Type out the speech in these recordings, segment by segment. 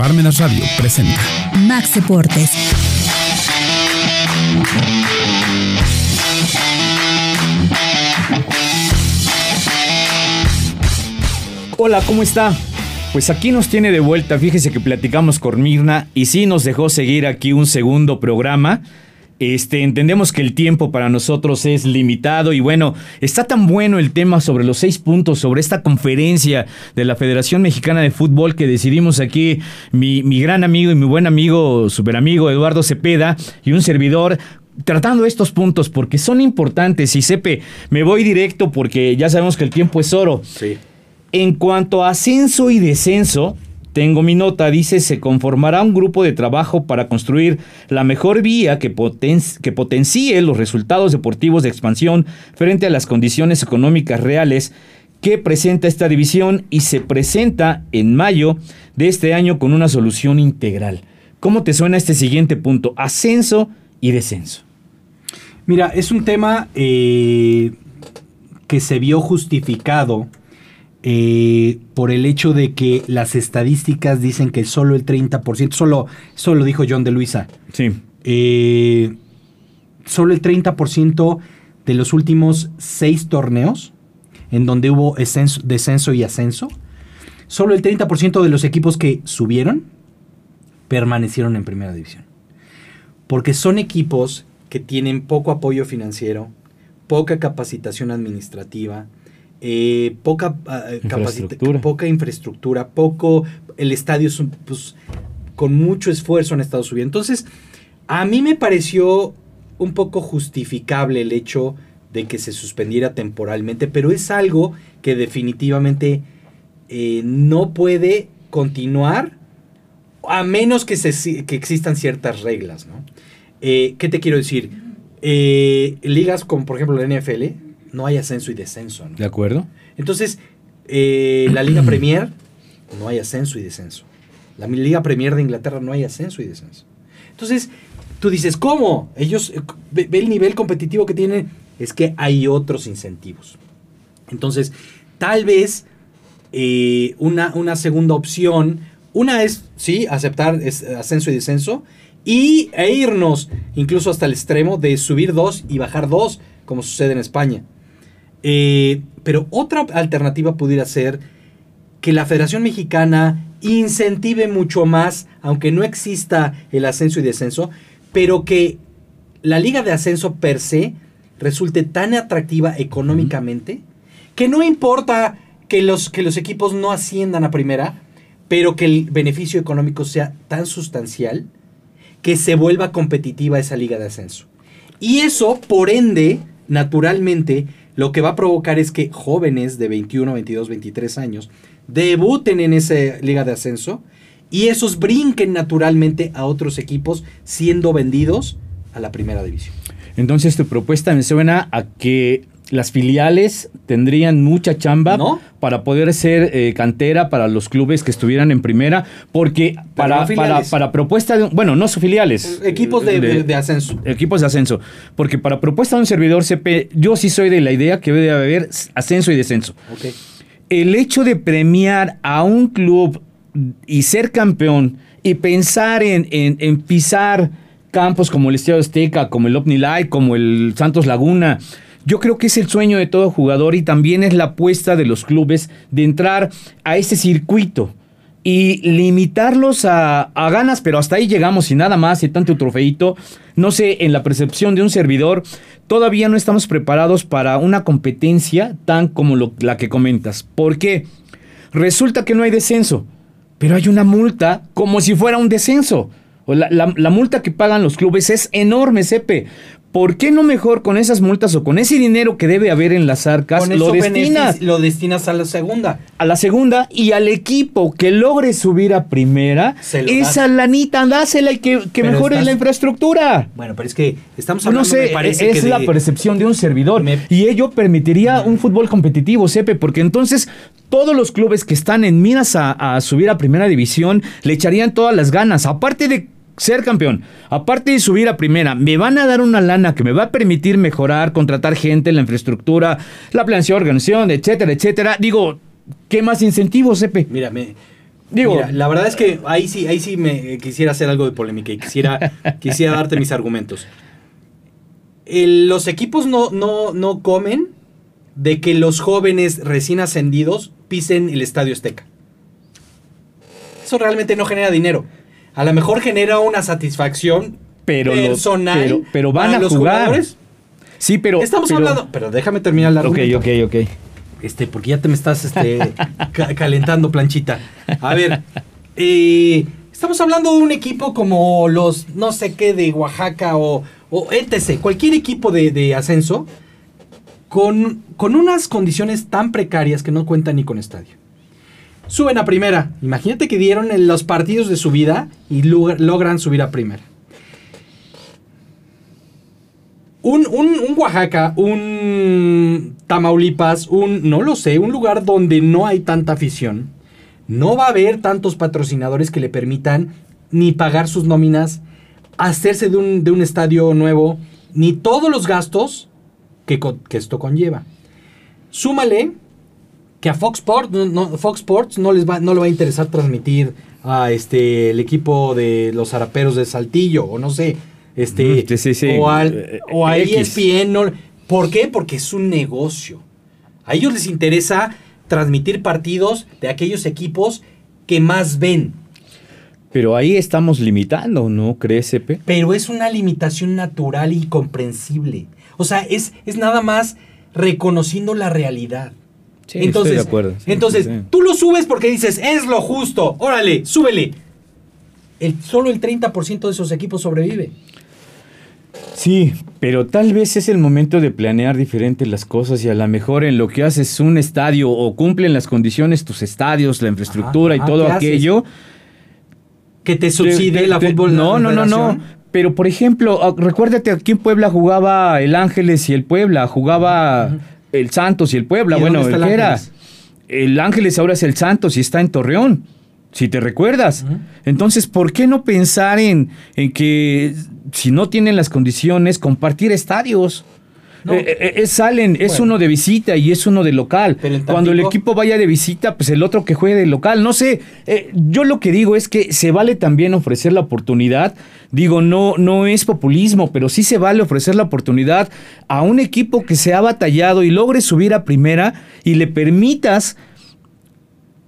Parmenas Radio presenta Max Deportes. Hola, ¿cómo está? Pues aquí nos tiene de vuelta, fíjese que platicamos con Mirna y sí nos dejó seguir aquí un segundo programa. Este, entendemos que el tiempo para nosotros es limitado y bueno, está tan bueno el tema sobre los seis puntos, sobre esta conferencia de la Federación Mexicana de Fútbol que decidimos aquí mi, mi gran amigo y mi buen amigo, super amigo Eduardo Cepeda y un servidor tratando estos puntos porque son importantes y Sepe, me voy directo porque ya sabemos que el tiempo es oro. Sí. En cuanto a ascenso y descenso, tengo mi nota, dice, se conformará un grupo de trabajo para construir la mejor vía que, poten que potencie los resultados deportivos de expansión frente a las condiciones económicas reales que presenta esta división y se presenta en mayo de este año con una solución integral. ¿Cómo te suena este siguiente punto? Ascenso y descenso. Mira, es un tema eh, que se vio justificado eh, por el hecho de que las estadísticas dicen que solo el 30%, solo, solo lo dijo John de Luisa, Sí. eh, solo el 30% de los últimos seis torneos en donde hubo ascenso- descenso y ascenso, solo el 30% de los equipos que subieron permanecieron en primera división. Porque son equipos que tienen poco apoyo financiero, poca capacitación administrativa, eh, poca, ah, capacita- Infraestructura. poca infraestructura, poco... El estadio es un- pues, con mucho esfuerzo han estado subiendo. Entonces, a mí me pareció un poco justificable el hecho de que se suspendiera temporalmente, pero es algo que definitivamente eh, no puede continuar a menos que, se, que existan ciertas reglas, ¿no? Eh, ¿Qué te quiero decir? Eh, ligas como por ejemplo la NFL, no hay ascenso y descenso, ¿no? ¿De acuerdo? Entonces, eh, la Liga Premier, no hay ascenso y descenso. La Liga Premier de Inglaterra no hay ascenso y descenso. Entonces, tú dices, ¿cómo? Ellos, eh, ve, ve el nivel competitivo que tienen, es que hay otros incentivos. Entonces, tal vez eh, una, una segunda opción, una es, sí, aceptar es- ascenso y descenso, y, e irnos incluso hasta el extremo de subir dos y bajar dos, como sucede en España. Eh, pero otra alternativa pudiera ser que la Federación Mexicana incentive mucho más, aunque no exista el ascenso y descenso, pero que la liga de ascenso per se resulte tan atractiva económicamente que no importa que los, que los equipos no asciendan a primera, pero que el beneficio económico sea tan sustancial que se vuelva competitiva esa liga de ascenso. Y eso, por ende, naturalmente, lo que va a provocar es que jóvenes de 21, 22, 23 años debuten en esa liga de ascenso y esos brinquen naturalmente a otros equipos siendo vendidos a la primera división. Entonces tu propuesta me suena a que las filiales tendrían mucha chamba ¿No? para poder ser eh, cantera para los clubes que estuvieran en primera, porque para, no para, para propuesta de, bueno, no son filiales. Equipos de, eh, de- de ascenso. Equipos de ascenso. Porque para propuesta de un servidor CP, yo sí soy de la idea que debe haber ascenso y descenso. El hecho de premiar a un club y ser campeón y pensar en, en- en pisar campos como el Estadio Azteca, como el OmniLife, como el Santos Laguna, yo creo que es el sueño de todo jugador y también es la apuesta de los clubes de entrar a ese circuito y limitarlos a, ganas, pero hasta ahí llegamos y nada más y tanto trofeito. No sé, en la percepción de un servidor, todavía no estamos preparados para una competencia tan como la que comentas. ¿Por qué? Resulta que no hay descenso, pero hay una multa como si fuera un descenso. La- la multa que pagan los clubes es enorme, Sepe. ¿Por qué no mejor con esas multas o con ese dinero que debe haber en las arcas Con lo destinas lo destinas a la segunda. a la segunda y al equipo que logre subir a primera, esa das. lanita dásela y que, que mejore estás- la infraestructura. Bueno, pero es que estamos No hablando, sé, me parece es que la de- percepción de un servidor. Me- Y ello permitiría un fútbol competitivo, Sepe, porque entonces todos los clubes que están en miras a, a subir a primera división le echarían todas las ganas. Aparte de ser campeón, aparte de subir a primera, me van a dar una lana que me va a permitir mejorar, contratar gente, la infraestructura, la planeación, organización, etcétera, etcétera. Digo, ¿qué más incentivos, Sepe? Mira, me- Digo, Mira, la verdad es que ahí sí, ahí sí me quisiera hacer algo de polémica y quisiera, quisiera darte mis argumentos. El- los equipos no, no, no comen de que los jóvenes recién ascendidos pisen el Estadio Azteca. Eso realmente no genera dinero. A lo mejor genera una satisfacción Pero personal. pero- pero van para a los jugar. jugadores. sí, pero. Estamos pero- hablando. Pero déjame terminar la Ok, ok, ok. este, porque ya te me estás este, ca- calentando, planchita. A ver, eh, estamos hablando de un equipo como los, no sé qué, de Oaxaca o, o etc. Cualquier equipo de, de ascenso con, con unas condiciones tan precarias que no cuentan ni con estadio. Suben a primera. Imagínate que dieron en los partidos de su vida y log- logran subir a primera. Un, un- un Oaxaca, un Tamaulipas, un, no lo sé, un lugar donde no hay tanta afición, no va a haber tantos patrocinadores que le permitan ni pagar sus nóminas, hacerse de un, de un estadio nuevo, ni todos los gastos que, que esto conlleva. Súmale que a Fox Sports no, no- Fox Sports no les va, no le va a interesar transmitir a este el equipo de los zaraperos de Saltillo o no sé, este sí, sí, sí. o, al- Eh, o a. ESPN. no- ¿Por qué? Porque es un negocio. A ellos les interesa transmitir partidos de aquellos equipos que más ven. Pero ahí estamos limitando, ¿no crees, Epe? Pero es una limitación natural y comprensible. O sea, es, es nada más reconociendo la realidad. Sí, entonces, estoy de acuerdo. Sí, entonces sí, tú lo subes porque dices, es lo justo, órale, súbele. El, solo el 30% de esos equipos sobrevive. Sí, pero tal vez es el momento de planear diferente las cosas y a lo mejor en lo que haces un estadio o cumplen las condiciones tus estadios, la infraestructura Ajá, y todo aquello. Que te subsidie la fútbol. No, no, no, no. Pero por ejemplo, ah, recuérdate aquí en Puebla jugaba el Ángeles y el Puebla, jugaba. El Santos y el Puebla. ¿Y Bueno, el era. Ángeles? El Ángeles ahora es el Santos y está en Torreón. Si te recuerdas. Entonces, ¿por qué no pensar en, en que si no tienen las condiciones, compartir estadios? No. Eh, eh, eh, salen, es uno de visita y es uno de local. Pero Cuando el equipo vaya de visita, pues el otro que juegue de local. No sé, eh, yo lo que digo es que se vale también ofrecer la oportunidad. Digo, no, no es populismo, pero sí se vale ofrecer la oportunidad a un equipo que se ha batallado y logre subir a primera y le permitas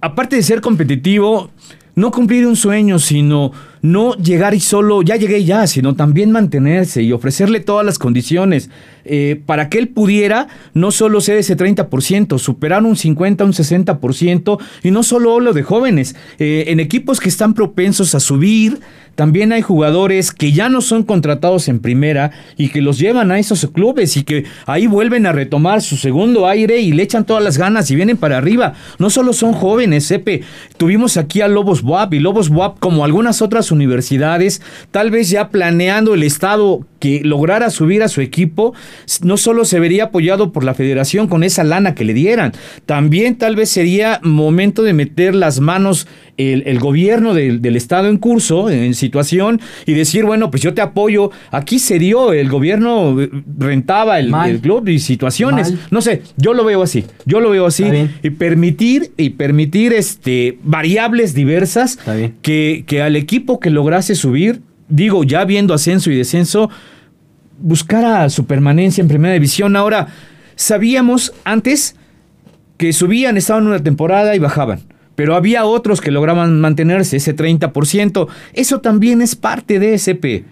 aparte de ser competitivo, no cumplir un sueño, sino no llegar y solo, ya llegué ya, sino también mantenerse y ofrecerle todas las condiciones eh, para que él pudiera no solo ser ese 30%, superar un 50, un 60%, y no solo lo de jóvenes, eh, en equipos que están propensos a subir, también hay jugadores que ya no son contratados en primera y que los llevan a esos clubes y que ahí vuelven a retomar su segundo aire y le echan todas las ganas y vienen para arriba. No solo son jóvenes, Epe. Tuvimos aquí a Lobos Buap y Lobos Buap, como algunas otras universidades, tal vez ya planeando el Estado que lograra subir a su equipo, no solo se vería apoyado por la federación con esa lana que le dieran, también tal vez sería momento de meter las manos el, el gobierno del, del estado en curso, en situación, y decir, bueno, pues yo te apoyo. Aquí se dio, el gobierno eh, rentaba el, club y situaciones. Mal. No sé, yo lo veo así. Yo lo veo así. Y permitir, y permitir este, variables diversas que, que al equipo que lograse subir, digo, ya viendo ascenso y descenso, buscara su permanencia en primera división. Ahora, sabíamos antes que subían, estaban una temporada y bajaban. Pero había otros que lograban mantenerse ese 30%. Eso también es parte de SP.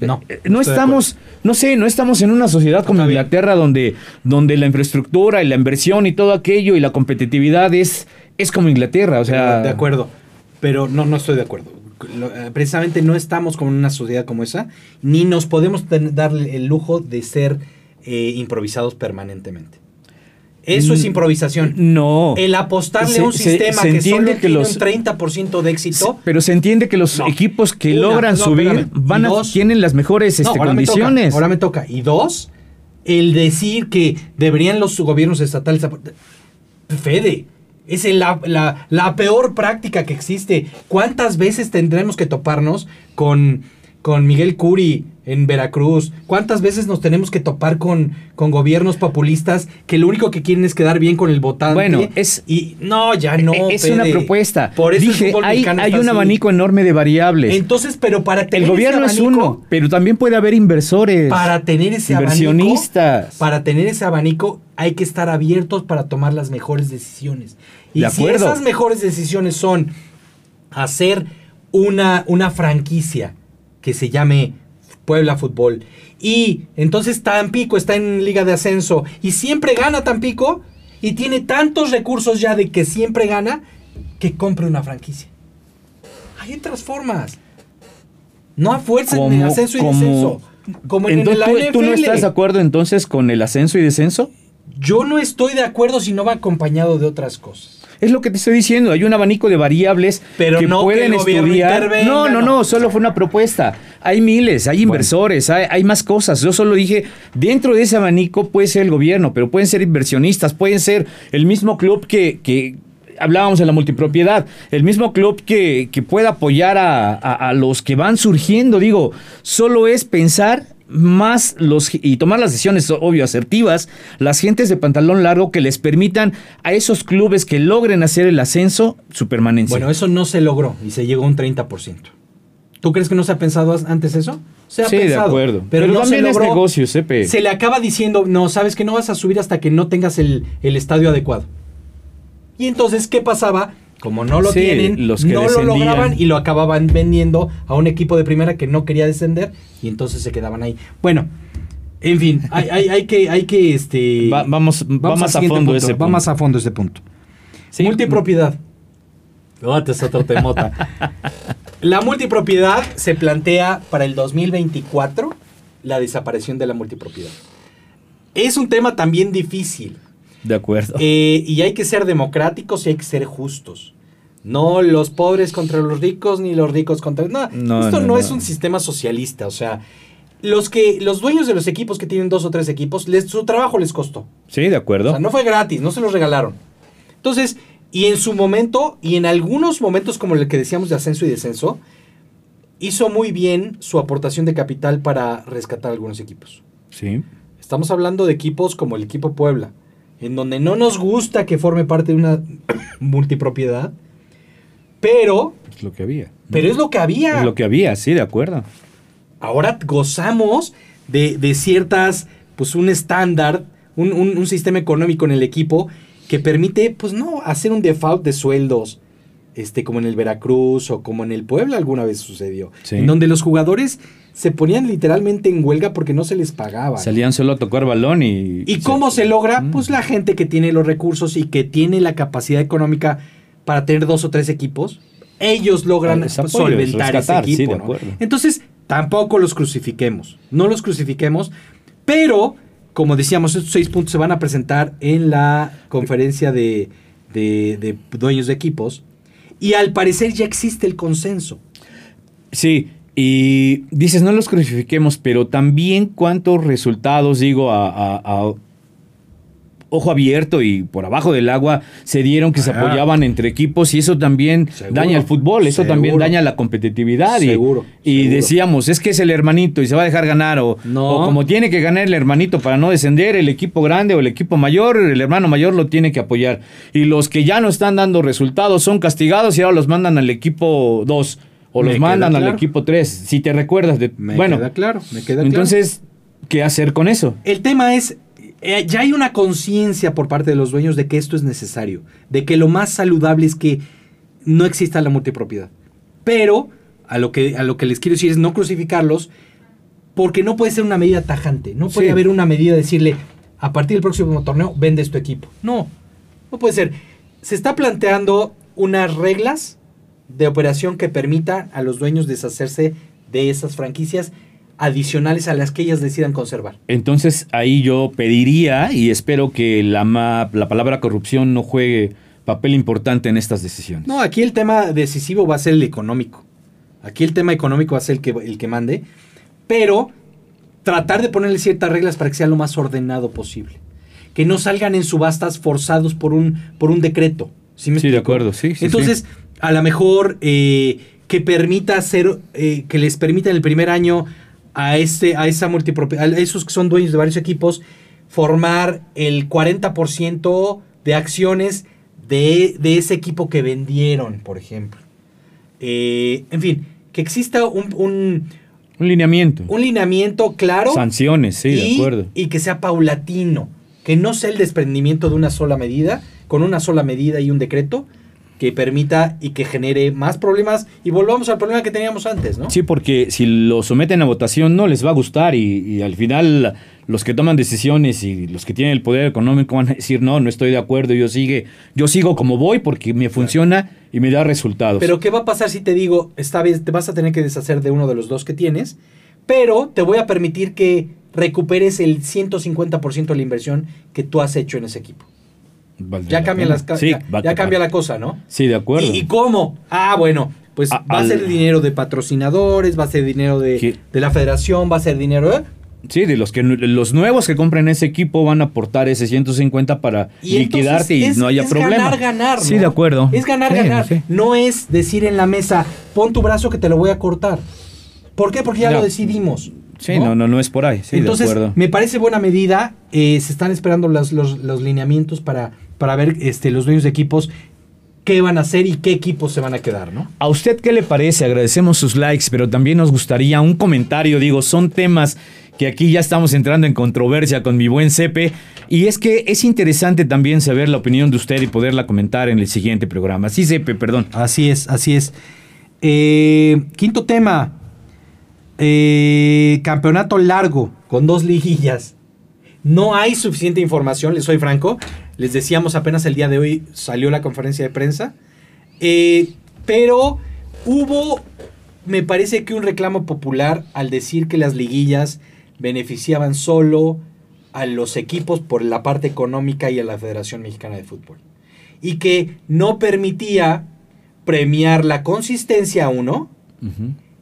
No, Eh, No de estamos, no sé, no estamos en una sociedad como Está bien. Inglaterra donde, donde la infraestructura y la inversión y todo aquello y la competitividad es, es como Inglaterra. O sea, de acuerdo. Pero no, no estoy de acuerdo. Eh, precisamente no estamos como en una sociedad como esa, ni nos podemos darle el lujo de ser eh, improvisados permanentemente. Eso es Mm, improvisación. No. El apostarle Se- a un se- sistema se que entiende solo que tiene un 30% de éxito. Pero se entiende que los No. equipos que Una, logran no, subir espérame. van a, dos. tienen las mejores este, ahora me toca, condiciones. ahora me toca. Y dos, el decir que deberían los gobiernos estatales... Fede, es la, la- la peor práctica que existe. ¿Cuántas veces tendremos que toparnos con, con Miguel Curi en Veracruz? ¿Cuántas veces nos tenemos que topar con, con gobiernos populistas que lo único que quieren es quedar bien con el votante? Bueno, es- Y no, ya no. E- es una propuesta. Por eso Dije, hay, un así. abanico enorme de variables. Entonces, pero para tener el ese gobierno es uno, pero también puede haber inversores. Para tener ese Inversionistas. abanico, para tener ese abanico hay que estar abiertos para tomar las mejores decisiones. Y De si esas mejores decisiones son hacer una, una franquicia que se llame Puebla Fútbol y entonces Tampico está en Liga de Ascenso y siempre gana Tampico y tiene tantos recursos ya de que siempre gana que compre una franquicia. Hay otras formas. No a fuerza en Como- ascenso y como- descenso. Como en, Entonces, la ¿tú, tú no estás de acuerdo entonces con el ascenso y descenso? Yo no estoy de acuerdo si no va acompañado de otras cosas. Es lo que te estoy diciendo, hay un abanico de variables Pero que no que pueden gobierno estudiar. no, no, no. no, solo fue una propuesta. Hay miles, hay inversores, hay, hay más cosas. Yo solo dije, dentro de ese abanico puede ser el gobierno, pero pueden ser inversionistas, pueden ser el mismo club que, que hablábamos de la multipropiedad, el mismo club que, que pueda apoyar a, a- a los que van surgiendo. Digo, solo es pensar más los y tomar las decisiones obvio asertivas las gentes de pantalón largo que les permitan a esos clubes que logren hacer el ascenso su permanencia. Bueno, eso no se logró y se llegó a un 30%. ¿Tú crees que no se ha pensado antes eso? Se ha sí, de pensado. acuerdo. Pero, no también se es logró. negocio, Sepe. Se le acaba diciendo, no, sabes que no vas a subir hasta que no tengas el, el estadio adecuado. Y entonces, ¿qué pasaba? Como no lo Sí, tienen, los que no descendían. lo lograban y lo acababan vendiendo a un equipo de primera que no quería descender y entonces se quedaban ahí. Bueno, en fin, hay, hay- hay que, hay que este. Va- vamos- va al más a fondo punto, ese Va punto. más a fondo ese punto. Sí. Multipropiedad. Otro es otro temota. La multipropiedad se plantea para el 2024 la desaparición de la multipropiedad. Es un tema también difícil De acuerdo. eh, y hay que ser democráticos y hay que ser justos. No los pobres contra los ricos ni los ricos contra... No, No, esto no, es un sistema socialista. O sea, los, que, los dueños de los equipos que tienen dos o tres equipos, les, su trabajo les costó. sí, de acuerdo. O sea, no fue gratis, no se los regalaron. Entonces, y en su momento, y en algunos momentos como el que decíamos de ascenso y descenso, hizo muy bien su aportación de capital para rescatar algunos equipos. Sí. Estamos hablando de equipos como el equipo Puebla, en donde no nos gusta que forme parte de una multipropiedad, pero, Es lo que había. pero es lo que había. Es lo que había, sí, de acuerdo. ahora gozamos de, de ciertas, pues un estándar, un, un- un sistema económico en el equipo que permite, pues no, hacer un default de sueldos, este, como en el Veracruz o como en el Puebla alguna vez sucedió, Sí. en donde los jugadores se ponían literalmente en huelga porque no se les pagaba. Salían solo a tocar balón y. ¿Y cómo se logra? Mm. Pues la gente que tiene los recursos y que tiene la capacidad económica para tener dos o tres equipos, ellos logran Ah, es pues, apoyo, solventar rescatar, ese equipo. Entonces, tampoco los crucifiquemos. No los crucifiquemos, pero, como decíamos, estos seis puntos se van a presentar en la conferencia de, de- de dueños de equipos. Y al parecer ya existe el consenso. Sí, y dices, no los crucifiquemos, pero también cuántos resultados, digo, a, a- a ojo abierto y por abajo del agua se dieron que se apoyaban entre equipos y eso también Seguro, daña el fútbol, eso también daña la competitividad. y- Seguro, Y, decíamos, es que es el hermanito y se va a dejar ganar, o, No. o como tiene que ganar el hermanito para no descender, el equipo grande o el equipo mayor, el hermano mayor lo tiene que apoyar. Y los que ya no están dando resultados son castigados y ahora los mandan al equipo 2 o los mandan al claro. equipo 3, si te recuerdas de... Me bueno, queda claro, me queda claro. entonces, ¿qué hacer con eso? El tema es, eh, ya hay una conciencia por parte de los dueños de que esto es necesario, de que lo más saludable es que no exista la multipropiedad. Pero a lo que, a lo que les quiero decir es no crucificarlos, porque no puede ser una medida tajante, no puede Sí. haber una medida de decirle, a partir del próximo torneo vendes tu equipo. No, no puede ser. Se está planteando unas reglas de operación que permitan a los dueños deshacerse de esas franquicias adicionales a las que ellas decidan conservar. Entonces ahí yo pediría y espero que la, ma- la palabra corrupción no juegue papel importante en estas decisiones. No, aquí el tema decisivo va a ser el económico. Aquí el tema económico va a ser el que, el que mande. Pero tratar de ponerle ciertas reglas para que sea lo más ordenado posible. Que no salgan en subastas forzados por un, por un decreto. ¿Sí, me Sí, de acuerdo, sí, sí, Entonces, a lo mejor eh, que permita hacer, eh, que les permita en el primer año a, este, a, esa multipropiedad, a esos que son dueños de varios equipos, formar el 40% de acciones de, de, ese equipo que vendieron, por ejemplo. Eh, en fin, que exista un, un, un, lineamiento. Un lineamiento claro. Sanciones, sí, y, de acuerdo. Y que sea paulatino, que no sea el desprendimiento de una sola medida, con una sola medida y un decreto, que permita y que genere más problemas y volvamos al problema que teníamos antes, ¿no? Sí, porque si lo someten a votación no les va a gustar y, y, al final los que toman decisiones y los que tienen el poder económico van a decir no, no estoy de acuerdo, yo sigue, yo sigo como voy porque me funciona y me da resultados. Pero ¿qué va a pasar si te digo, esta vez te vas a tener que deshacer de uno de los dos que tienes, pero te voy a permitir que recuperes el 150% de la inversión que tú has hecho en ese equipo? Ya cambia, las, sí, ya, ya cambia la cosa, ¿no? Sí, de acuerdo. ¿Y, y cómo? Ah, bueno, pues A- va a al- ser dinero de patrocinadores, va a ser dinero de, de la federación, va a ser dinero... ¿eh? Sí, de los que los nuevos que compren ese equipo van a aportar ese 150 para Y liquidarte y es- no haya es problema. ganar, ganar, Sí, ¿no? de acuerdo. Es ganar, Sí, ganar. sí. No es decir en la mesa, pon tu brazo que te lo voy a cortar. ¿Por qué? Porque ya No. lo decidimos. Sí, no, no, no es por ahí. Sí, Entonces, de acuerdo. me parece buena medida. eh, se están esperando los, los- los lineamientos para, para ver este, los dueños de equipos qué van a hacer y qué equipos se van a quedar, ¿no? ¿A usted qué le parece? Agradecemos sus likes, pero también nos gustaría un comentario. Digo, son temas que aquí ya estamos entrando en controversia con mi buen Cepe. Y es que es interesante también saber la opinión de usted y poderla comentar en el siguiente programa. Sí, Cepe, perdón. Así es, así es. Eh, quinto tema. Eh, campeonato largo con dos liguillas. No hay suficiente información, les soy franco. Les decíamos apenas el día de hoy salió la conferencia de prensa. Eh, pero hubo, me parece que un reclamo popular al decir que las liguillas beneficiaban solo a los equipos por la parte económica y a la Federación Mexicana de Fútbol. Y que no permitía premiar la consistencia, uno,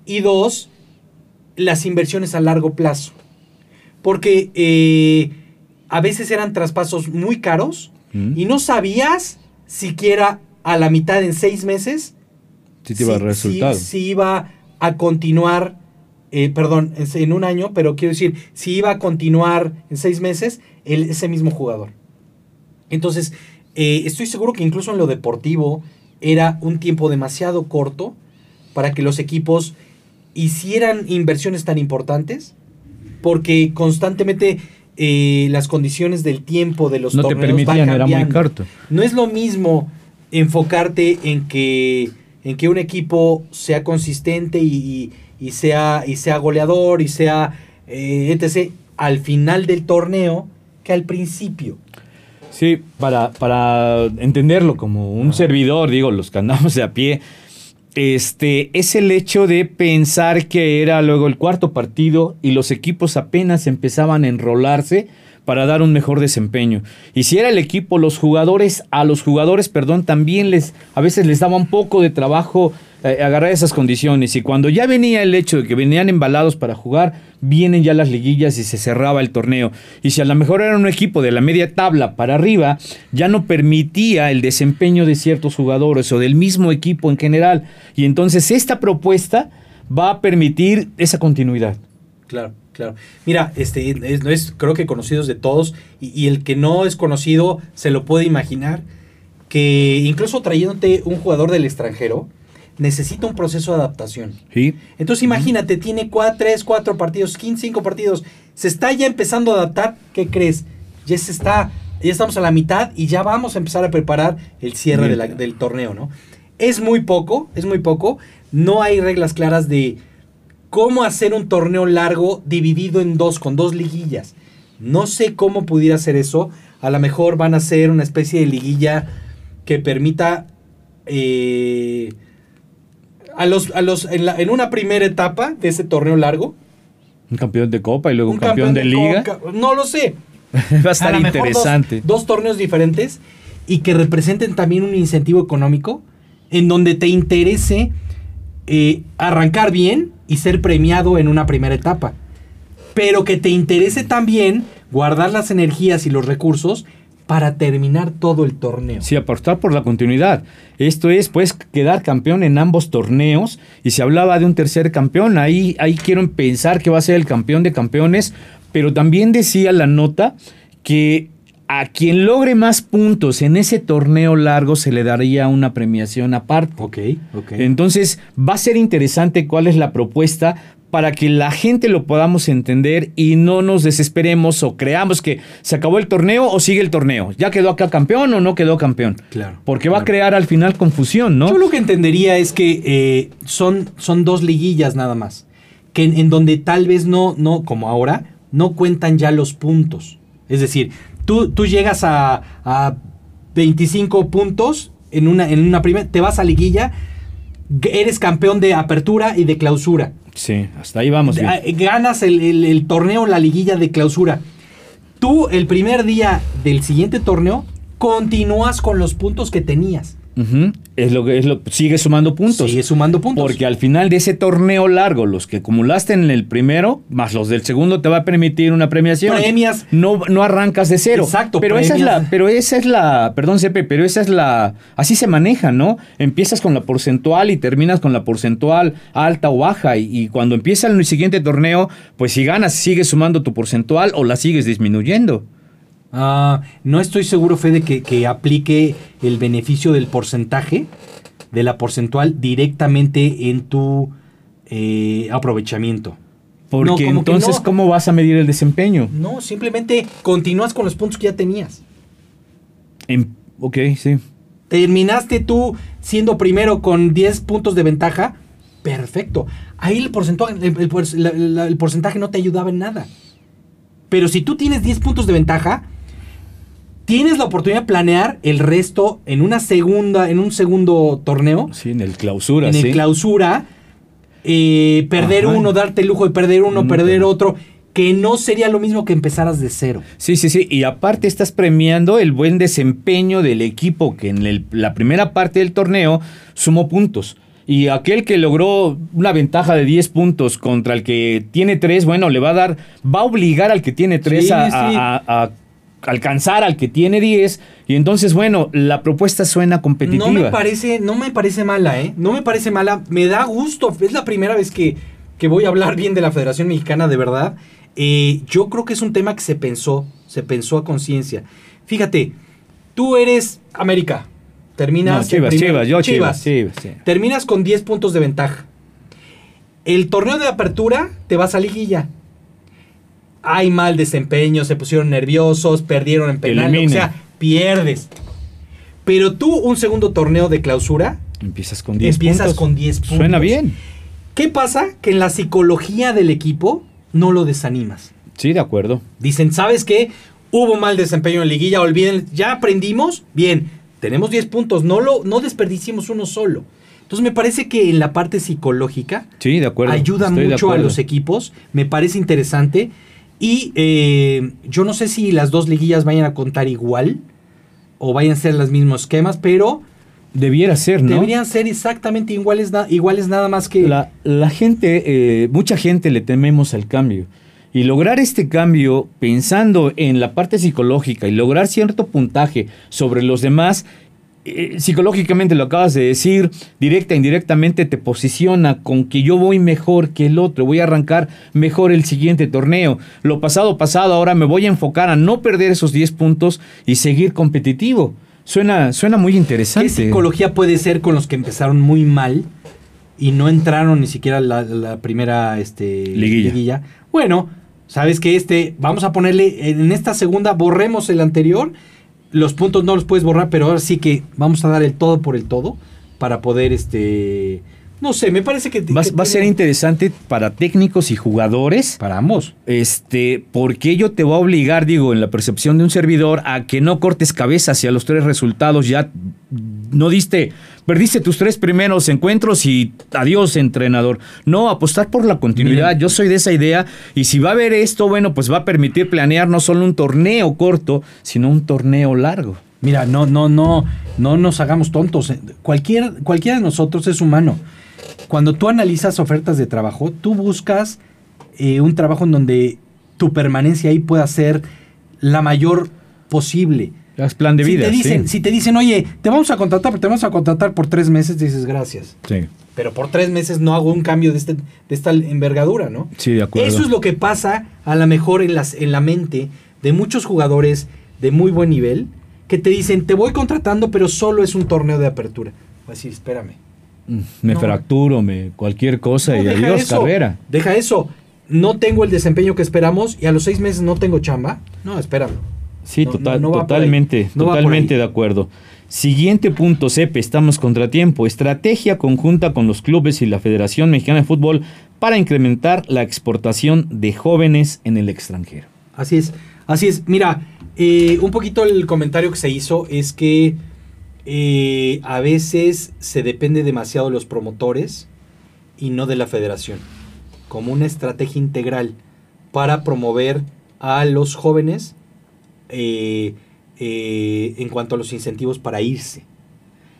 y dos, las inversiones a largo plazo. Porque eh, a veces eran traspasos muy caros Mm. y no sabías siquiera a la mitad en seis meses Sí te iba a si- resultado. si- si iba a continuar, eh, perdón, en, en un año, pero quiero decir, si iba a continuar en seis meses el- ese mismo jugador. Entonces, eh, estoy seguro que incluso en lo deportivo era un tiempo demasiado corto para que los equipos hicieran inversiones tan importantes, porque constantemente eh, las condiciones del tiempo de los no te torneos van permitían, era muy corto. No es lo mismo enfocarte en que, en que un equipo sea consistente y, y- y sea, y sea goleador y sea eh, etc. al final del torneo que al principio. Sí, para, para entenderlo como un servidor, digo, los que andamos de a pie, este, es el hecho de pensar que era luego el cuarto partido y los equipos apenas empezaban a enrolarse para dar un mejor desempeño. Y si era el equipo, los jugadores, a los jugadores, perdón, también les, a veces les daba un poco de trabajo eh, agarrar esas condiciones. Y cuando ya venía el hecho de que venían embalados para jugar, vienen ya las liguillas y se cerraba el torneo. Y si a lo mejor era un equipo de la media tabla para arriba, ya no permitía el desempeño de ciertos jugadores o del mismo equipo en general. Y entonces esta propuesta va a permitir esa continuidad. Claro, claro. Mira, este es, es creo que conocidos de todos y, y el que no es conocido se lo puede imaginar que incluso trayéndote un jugador del extranjero necesita un proceso de adaptación. ¿sí? Entonces imagínate, tiene 3, 4 partidos, 15, 5 partidos, se está ya empezando a adaptar, ¿qué crees? Ya se está, ya estamos a la mitad y ya vamos a empezar a preparar el cierre de la- del torneo, ¿no? Es muy poco, es muy poco, no hay reglas claras de cómo hacer un torneo largo dividido en dos, con dos liguillas. No sé cómo pudiera hacer eso, a lo mejor van a hacer una especie de liguilla que permita... eh, a los, a los, en, la- en una primera etapa de ese torneo largo, Un campeón de copa y luego un, campeón, de, liga. Coca- no lo sé. Va a estar A interesante. Dos, dos torneos diferentes y que representen también un incentivo económico en donde te interese eh, arrancar bien y ser premiado en una primera etapa. Pero que te interese también guardar las energías y los recursos para terminar todo el torneo. Sí, apostar por la continuidad. Esto es, pues, quedar campeón en ambos torneos. Y se hablaba de un tercer campeón. Ahí, ahí quiero pensar que va a ser el campeón de campeones. Pero también decía la nota que a quien logre más puntos en ese torneo largo se le daría una premiación aparte. Ok, ok. Entonces va a ser interesante cuál es la propuesta para que la gente lo podamos entender y no nos desesperemos o creamos que se acabó el torneo o sigue el torneo. ¿Ya quedó acá campeón o no quedó campeón? Claro. Porque va a crear al final confusión, ¿no? Yo lo que entendería es que eh, son, son dos liguillas nada más. Que en, en donde tal vez no, no, como ahora, no cuentan ya los puntos. Es decir, tú, tú llegas a, a 25 puntos en una, en una primera, te vas a liguilla, eres campeón de apertura y de clausura. Sí, hasta ahí vamos. bien. Ah, Ganas el, el- el torneo, la liguilla de clausura. Tú, el primer día del siguiente torneo, continúas con los puntos que tenías. Es lo que es lo sigue sumando puntos. Sigue sumando puntos. Porque al final de ese torneo largo, los que acumulaste en el primero, más los del segundo, te va a permitir una premiación. Premias. No, no arrancas de cero. Exacto, Pero esa es la, pero esa es la, perdón, Cepe, pero esa es la, así se maneja, ¿no? Empiezas con la porcentual y terminas con la porcentual alta o baja. Y, y cuando empieza el siguiente torneo, pues si ganas, sigues sumando tu porcentual o la sigues disminuyendo. Ah, no estoy seguro, Fede, que, que aplique el beneficio del porcentaje, de la porcentual, directamente en tu eh, aprovechamiamiento. Porque No, entonces, no. ¿cómo vas a medir el desempeño? No, simplemente continúas con los puntos que ya tenías. En- ok, sí. Terminaste tú siendo primero con 10 puntos de ventaja. Perfecto. Ahí el porcentaje, el, el por- la- la- el porcentaje no te ayudaba en nada. Pero si tú tienes 10 puntos de ventaja, tienes la oportunidad de planear el resto en una segunda, en un segundo torneo, Sí, en el clausura, en el clausura, eh, perder Ajá. uno, darte el lujo de perder uno, Mm, perder otro, que no sería lo mismo que empezaras de cero. Sí, sí, sí. Y aparte estás premiando el buen desempeño del equipo que en el- la primera parte del torneo sumó puntos. Y aquel que logró una ventaja de 10 puntos contra el que tiene 3, bueno, le va a dar, va a obligar al que tiene 3 Sí, a, sí. a- a- a alcanzar al que tiene 10. Y entonces, bueno, la propuesta suena competitiva. No me parece, no me parece mala, ¿eh? No me parece mala. Me da gusto. Es la primera vez que, que voy a hablar bien de la Federación Mexicana, de verdad. Eh, yo creo que es un tema que se pensó, se pensó a conciencia. Fíjate, tú eres América. Terminas. No, Chivas, primer- Chivas, yo Chivas. Terminas con 10 puntos de ventaja. El torneo de apertura te vas a liguilla. Hay mal desempeño, se pusieron nerviosos, perdieron en penal, Elimina. sea, pierdes. Pero tú, un segundo torneo de clausura, Empiezas con 10 empiezas puntos. con 10 puntos. Suena bien. ¿Qué pasa? Que en la psicología del equipo no lo desanimas. Sí, de acuerdo. Dicen, ¿sabes qué? Hubo mal desempeño en liguilla, olviden, ya aprendimos, bien, tenemos 10 puntos, no, lo, no desperdiciemos uno solo. Entonces me parece que en la parte psicológica Sí, de acuerdo. ayuda de mucho a los equipos, me parece interesante. Y eh, yo no sé si las dos liguillas vayan a contar igual o vayan a ser los mismos esquemas, pero Debiera ser, ¿no? deberían ser exactamente iguales, iguales nada más que... La, la gente, eh, mucha gente le tememos al cambio. Y lograr este cambio pensando en la parte psicológica y lograr cierto puntaje sobre los demás, eh, psicológicamente lo acabas de decir, directa e indirectamente te posiciona con que yo voy mejor que el otro, voy a arrancar mejor el siguiente torneo. Lo pasado, pasado, ahora me voy a enfocar a no perder esos 10 puntos y seguir competitivo. Suena, suena muy ¿Qué interesante. psicología puede ser con los que empezaron muy mal y no entraron ni siquiera la, la primera este, Liguilla. Bueno, sabes que este, vamos a ponerle en esta segunda, borremos el anterior. Los puntos no los puedes borrar, pero ahora sí que vamos a dar el todo por el todo para poder, este, no sé, me parece que Va, que va a ser interesante para técnicos y jugadores. para ambos. Este, porque ello te va a obligar, digo, en la percepción de un servidor, a que no cortes cabeza hacia los tres resultados. Ya no diste, perdiste tus tres primeros encuentros y adiós, entrenador. No, apostar por la continuidad. Yo soy de esa idea. Y si va a haber esto, bueno, pues va a permitir planear no solo un torneo corto, sino un torneo largo. Mira, no, no, no, no nos hagamos tontos. Cualquier, cualquiera de nosotros es humano. Cuando tú analizas ofertas de trabajo, tú buscas eh, un trabajo en donde tu permanencia ahí pueda ser la mayor posible. Es plan de si vida. Te dicen, sí. Si te dicen, oye, te vamos a contratar, pero te vamos a contratar por tres meses, dices gracias. Sí. Pero por tres meses no hago un cambio de, este, de esta envergadura, ¿no? Sí, de acuerdo. Eso es lo que pasa a lo mejor en, las, en la mente de muchos jugadores de muy buen nivel que te dicen, te voy contratando, pero solo es un torneo de apertura. Pues sí, espérame. Mm, Me No. fracturo, me cualquier cosa No, y adiós, eso, carrera. Deja eso. No tengo el desempeño que esperamos y a los seis meses no tengo chamba. No, espérame. Sí, No, total, no- no va por ahí. totalmente, totalmente de acuerdo. Siguiente punto, Cepe, estamos contratiempo. Estrategia conjunta con los clubes y la Federación Mexicana de Fútbol para incrementar la exportación de jóvenes en el extranjero. Así es, así es. Mira, eh, un poquito el comentario que se hizo es que eh, a veces se depende demasiado de los promotores y no de la federación, como una estrategia integral para promover a los jóvenes eh, eh, en cuanto a los incentivos para irse.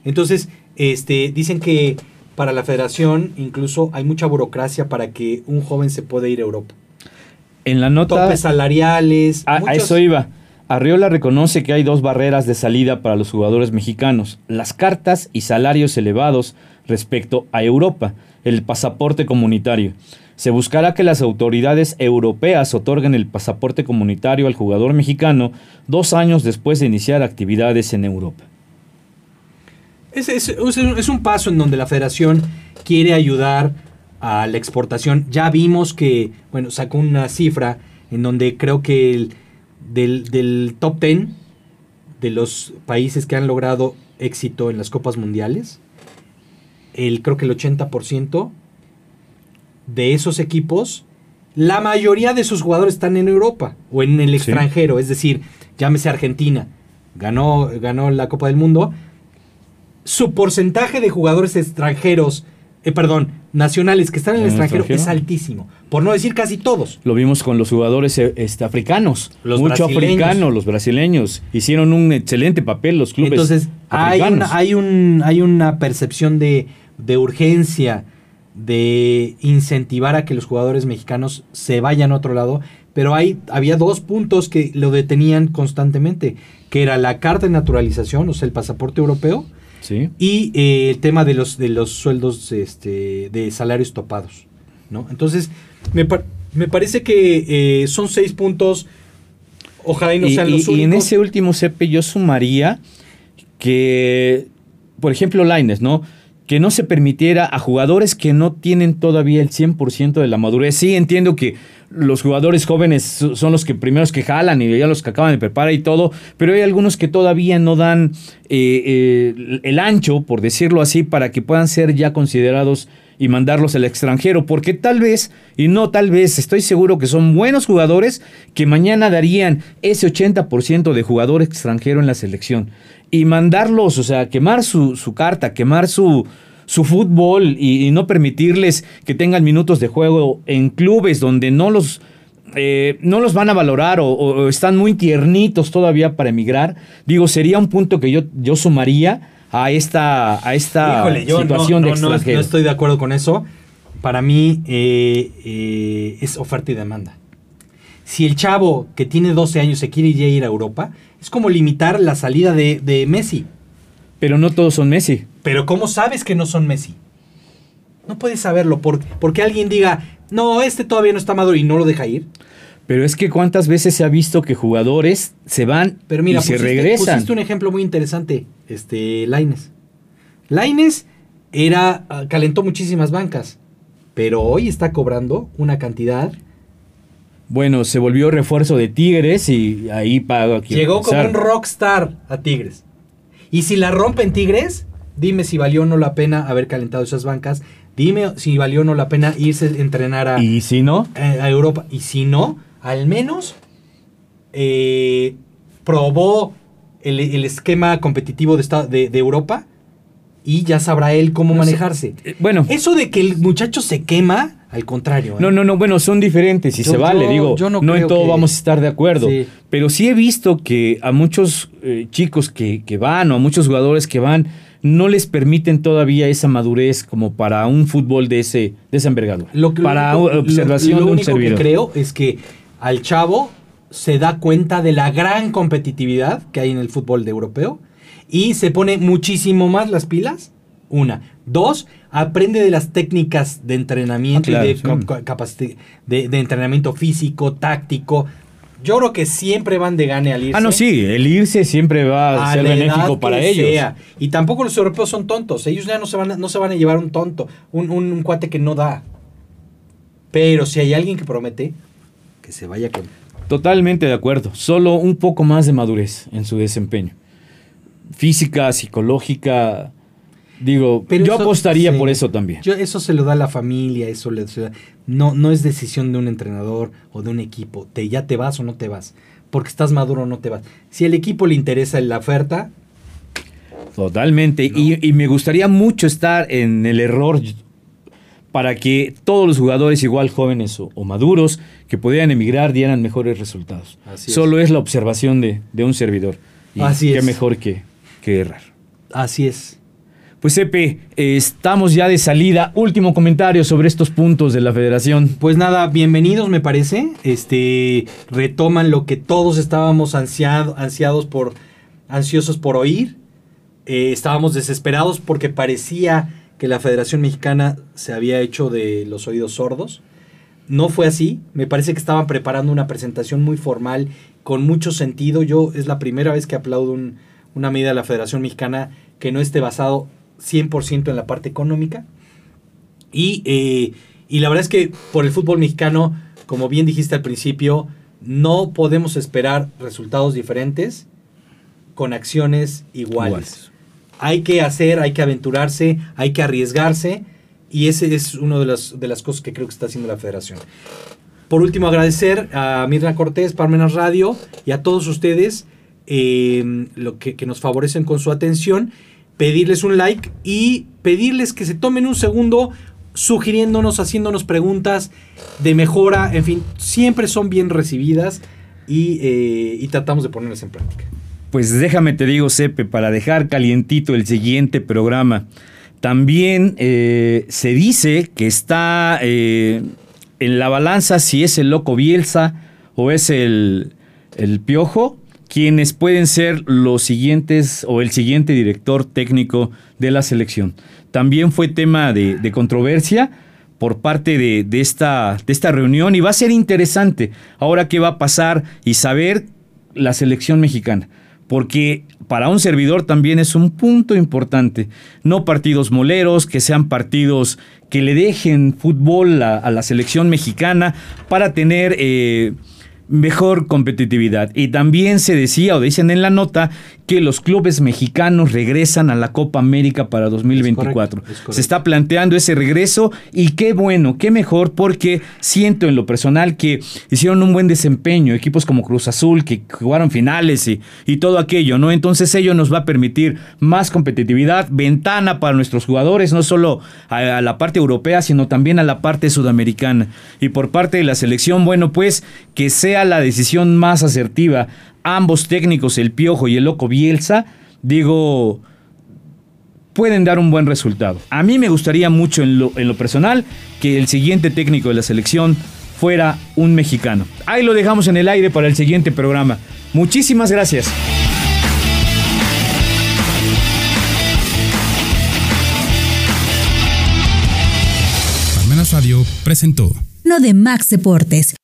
Entonces, este, dicen que para la federación incluso hay mucha burocracia para que un joven se pueda ir a Europa. En la nota... Topes salariales. A, eso iba. Arriola reconoce que hay dos barreras de salida para los jugadores mexicanos, las cartas y salarios elevados respecto a Europa, el pasaporte comunitario. Se buscará que las autoridades europeas otorguen el pasaporte comunitario al jugador mexicano dos años después de iniciar actividades en Europa. Es, un paso en donde la federación quiere ayudar a la exportación. Ya vimos que, bueno, sacó una cifra en donde creo que el- del, del top 10 de los países que han logrado éxito en las copas mundiales, el, creo que el 80% de esos equipos, la mayoría de sus jugadores están en Europa o en el Sí. extranjero, es decir, llámese Argentina, ganó, ganó la Copa del Mundo, su porcentaje de jugadores extranjeros, eh, perdón, nacionales que están en el ¿En el extranjero, extranjero? es altísimo. Por no decir casi todos. Lo vimos con los jugadores eh, este, africanos. Los Mucho brasileños. africano, los brasileños. Hicieron un excelente papel los clubes Entonces, hay africanos. una, hay, un, hay una percepción de, de urgencia, de incentivar a que los jugadores mexicanos se vayan a otro lado, pero hay, había dos puntos que lo detenían constantemente, que era la carta de naturalización, o sea, el pasaporte europeo, Sí. y eh, el tema de los, de los sueldos este, de salarios topados. ¿no? Entonces, me, par- me parece que eh, son seis puntos. Ojalá y no y, sean y- los y en únicos. ese último CP yo sumaría que, por ejemplo, Laines, ¿no? Que no se permitiera a jugadores que no tienen todavía el 100% de la madurez. Sí, entiendo que los jugadores jóvenes so- son los que primeros que jalan y ya los que acaban de preparar y todo, pero hay algunos que todavía no dan eh, eh, el ancho, por decirlo así, para que puedan ser ya considerados y mandarlos al extranjero, porque tal vez, y no tal vez, estoy seguro que son buenos jugadores que mañana darían ese 80% de jugador extranjero en la selección. Y mandarlos, o sea, quemar su, su carta, quemar su, su fútbol y, no permitirles que tengan minutos de juego en clubes donde no los, eh, no los van a valorar o, o- o están muy tiernitos todavía para emigrar, digo, sería un punto que yo, yo sumaría a esta, a esta Híjole, yo situación no, de no, no, extranjero. no estoy de acuerdo con eso. Para mí eh, eh, es oferta y demanda. Si el chavo que tiene 12 años se quiere ya ir a Europa, es como limitar la salida de, de Messi. Pero no todos son Messi. Pero ¿cómo sabes que no son Messi? No puedes saberlo por- porque alguien diga, no, este todavía no está maduro y no lo deja ir. Pero es que cuántas veces se ha visto que jugadores se van Pero mira, y se pusiste, regresan. pusiste un ejemplo muy interesante, este, Laines. Laines era, ah, calentó muchísimas bancas, pero hoy está cobrando una cantidad. Bueno, se volvió refuerzo de Tigres y ahí paga quien Llegó como un rockstar a Tigres. Y si la rompen Tigres, dime si valió o no la pena haber calentado esas bancas. Dime si valió o no la pena irse a entrenar a, Y si no, a Europa. Y si no, al menos eh, probó el, el esquema competitivo de, esta- de- de Europa y ya sabrá él cómo No sé. manejarse. eh, bueno, Eso de que el muchacho se quema, al contrario. ¿eh? no, no, no, bueno, son diferentes y Yo- se vale, yo- digo, yo no no, en todo que- vamos a estar de acuerdo, Sí. pero sí he visto que a muchos eh, chicos que, que van o a muchos jugadores que van no les permiten todavía esa madurez como para un fútbol de ese de esa envergadura. Lo que- para lo observación lo- lo de un único que servidor. creo es que al chavo se da cuenta de la gran competitividad que hay en el fútbol de europeo y se pone muchísimo más las pilas. Una. Dos, aprende de las técnicas de entrenamiento Ah, claro, y de, sí. de, de entrenamiento físico, táctico. Yo creo que siempre van de gane al irse. Ah, no, sí, el irse siempre va a, a ser benéfico para ellos. sea. Y tampoco los europeos son tontos. Ellos ya no se van a, no se van a llevar un tonto, un, un- un cuate que no da. Pero si hay alguien que promete, que se vaya con. Totalmente de acuerdo. Solo un poco más de madurez en su desempeño. Física, psicológica. Digo, Pero yo eso- apostaría sí. por eso también. Yo- eso se lo da la familia, eso le, se da- no, no es decisión de un entrenador o de un equipo. Te, ya te vas o no te vas. Porque estás maduro o no te vas. Si al equipo le interesa la oferta, Totalmente. Y, y me gustaría mucho estar en el error para que todos los jugadores, igual jóvenes o, o maduros, que pudieran emigrar, dieran mejores resultados. Así es. Solo es. la observación de, de un servidor. Y Así qué es. mejor que, que errar. así es. Pues Epe, eh, estamos ya de salida. Último comentario sobre estos puntos de la federación. Pues nada, bienvenidos me parece. Este retoman lo que todos estábamos ansiado- ansiados por ansiosos por oír. Eh, estábamos desesperados porque parecía que la Federación Mexicana se había hecho de los oídos sordos. No fue así. Me parece que estaban preparando una presentación muy formal, con mucho sentido. Yo es la primera vez que aplaudo un- una medida de la Federación Mexicana que no esté basado 100% en la parte económica. Y, eh, y la verdad es que por el fútbol mexicano, como bien dijiste al principio, no podemos esperar resultados diferentes con acciones iguales. Iguales. Hay que hacer, hay que aventurarse, hay que arriesgarse y ese es una de las, de las cosas que creo que está haciendo la federación. Por último, agradecer a Mirna Cortés, Parmenas Radio y a todos ustedes eh, lo que, nos favorecen con su atención, pedirles un like y pedirles que se tomen un segundo sugiriéndonos, haciéndonos preguntas de mejora, en fin, siempre son bien recibidas y, eh, y tratamos de ponerlas en práctica. Pues déjame te digo, Sepe, para dejar calientito el siguiente programa. También eh, se dice que está eh, en la balanza si es el loco Bielsa o es el, el Piojo, quienes pueden ser los siguientes o el siguiente director técnico de la selección. También fue tema de, de controversia por parte de, de esta, de esta reunión y va a ser interesante ahora qué va a pasar y saber la selección mexicana. Porque para un servidor también es un punto importante. No partidos moleros, que sean partidos que le dejen fútbol a, la selección mexicana para tener eh, mejor competitividad. Y también se decía o dicen en la nota que los clubes mexicanos regresan a la Copa América para 2024. correcto, es correcto. Se está planteando ese regreso y qué bueno, qué mejor porque siento en lo personal que hicieron un buen desempeño, equipos como Cruz Azul que jugaron finales y, y todo aquello, ¿no? Entonces ello nos va a permitir más competitividad, ventana para nuestros jugadores, no solo a, a la parte europea, sino también a la parte sudamericana. Y por parte de la selección, bueno, pues que sea la decisión más asertiva. Ambos técnicos, el Piojo y el Loco Bielsa, digo, pueden dar un buen resultado. A mí me gustaría mucho en lo, en lo personal que el siguiente técnico de la selección fuera un mexicano. Ahí lo dejamos en el aire para el siguiente programa. Muchísimas gracias. Palmenas Radio presentó No de Max Deportes.